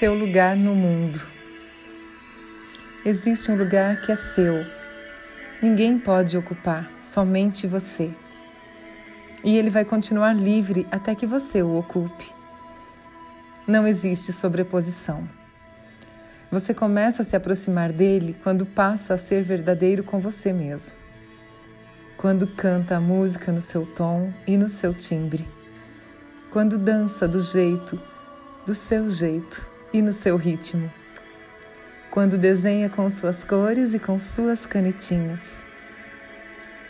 Seu lugar no mundo. Existe um lugar que é seu. Ninguém pode ocupar, somente você. E ele vai continuar livre até que você o ocupe. Não existe sobreposição. Você começa a se aproximar dele quando passa a ser verdadeiro com você mesmo. Quando canta a música no seu tom e no seu timbre. Quando dança do jeito, do seu jeito e no seu ritmo. Quando desenha com suas cores e com suas canetinhas.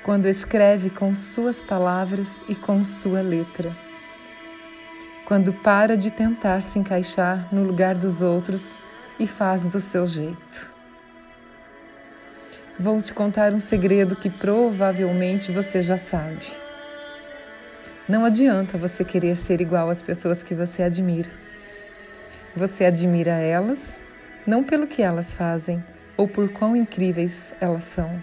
Quando escreve com suas palavras e com sua letra. Quando para de tentar se encaixar no lugar dos outros e faz do seu jeito. Vou te contar um segredo que provavelmente você já sabe. Não adianta você querer ser igual às pessoas que você admira. Você admira elas não pelo que elas fazem ou por quão incríveis elas são.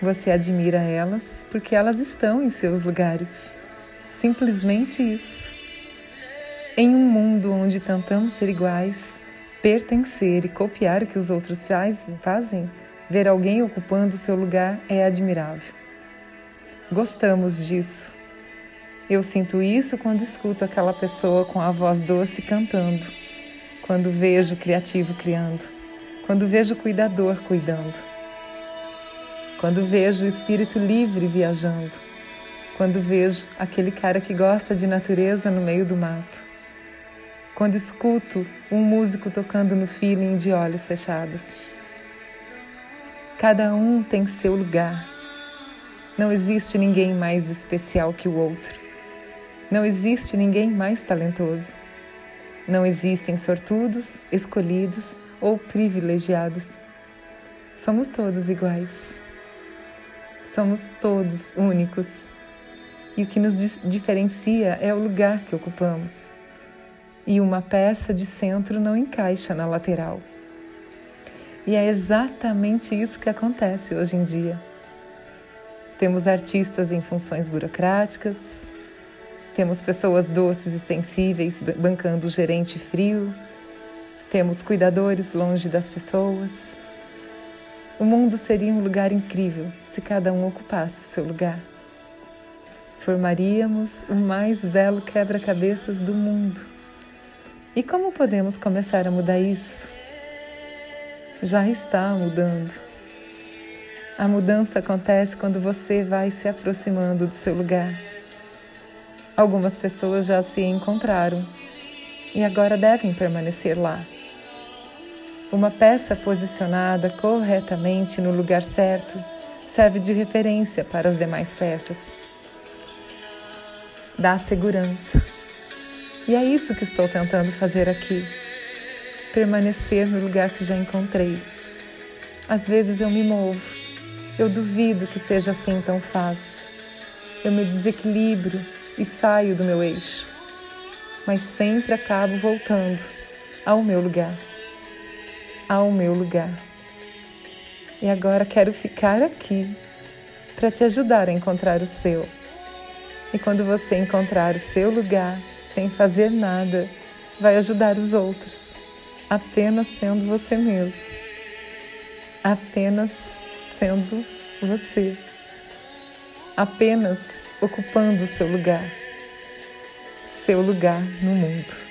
Você admira elas porque elas estão em seus lugares. Simplesmente isso. Em um mundo onde tentamos ser iguais, pertencer e copiar o que os outros faz, fazem, ver alguém ocupando seu lugar é admirável. Gostamos disso. Eu sinto isso quando escuto aquela pessoa com a voz doce cantando, quando vejo o criativo criando, quando vejo o cuidador cuidando, quando vejo o espírito livre viajando, quando vejo aquele cara que gosta de natureza no meio do mato quando escuto um músico tocando no feeling de olhos fechados. Cada um tem seu lugar. Não existe ninguém mais especial que o outro. Não existe ninguém mais talentoso. Não existem sortudos, escolhidos ou privilegiados. Somos todos iguais. Somos todos únicos. E o que nos diferencia é o lugar que ocupamos e uma peça de centro não encaixa na lateral. E é exatamente isso que acontece hoje em dia. Temos artistas em funções burocráticas, temos pessoas doces e sensíveis bancando o gerente frio, temos cuidadores longe das pessoas. O mundo seria um lugar incrível se cada um ocupasse seu lugar. Formaríamos o mais belo quebra-cabeças do mundo e como podemos começar a mudar isso? Já está mudando. A mudança acontece quando você vai se aproximando do seu lugar. Algumas pessoas já se encontraram e agora devem permanecer lá. Uma peça posicionada corretamente no lugar certo serve de referência para as demais peças. Dá segurança. E é isso que estou tentando fazer aqui. Permanecer no lugar que já encontrei. Às vezes eu me movo, eu duvido que seja assim tão fácil. Eu me desequilibro e saio do meu eixo, mas sempre acabo voltando ao meu lugar. Ao meu lugar. E agora quero ficar aqui para te ajudar a encontrar o seu. E quando você encontrar o seu lugar, sem fazer nada, vai ajudar os outros, apenas sendo você mesmo. Apenas sendo você. Apenas ocupando seu lugar. Seu lugar no mundo.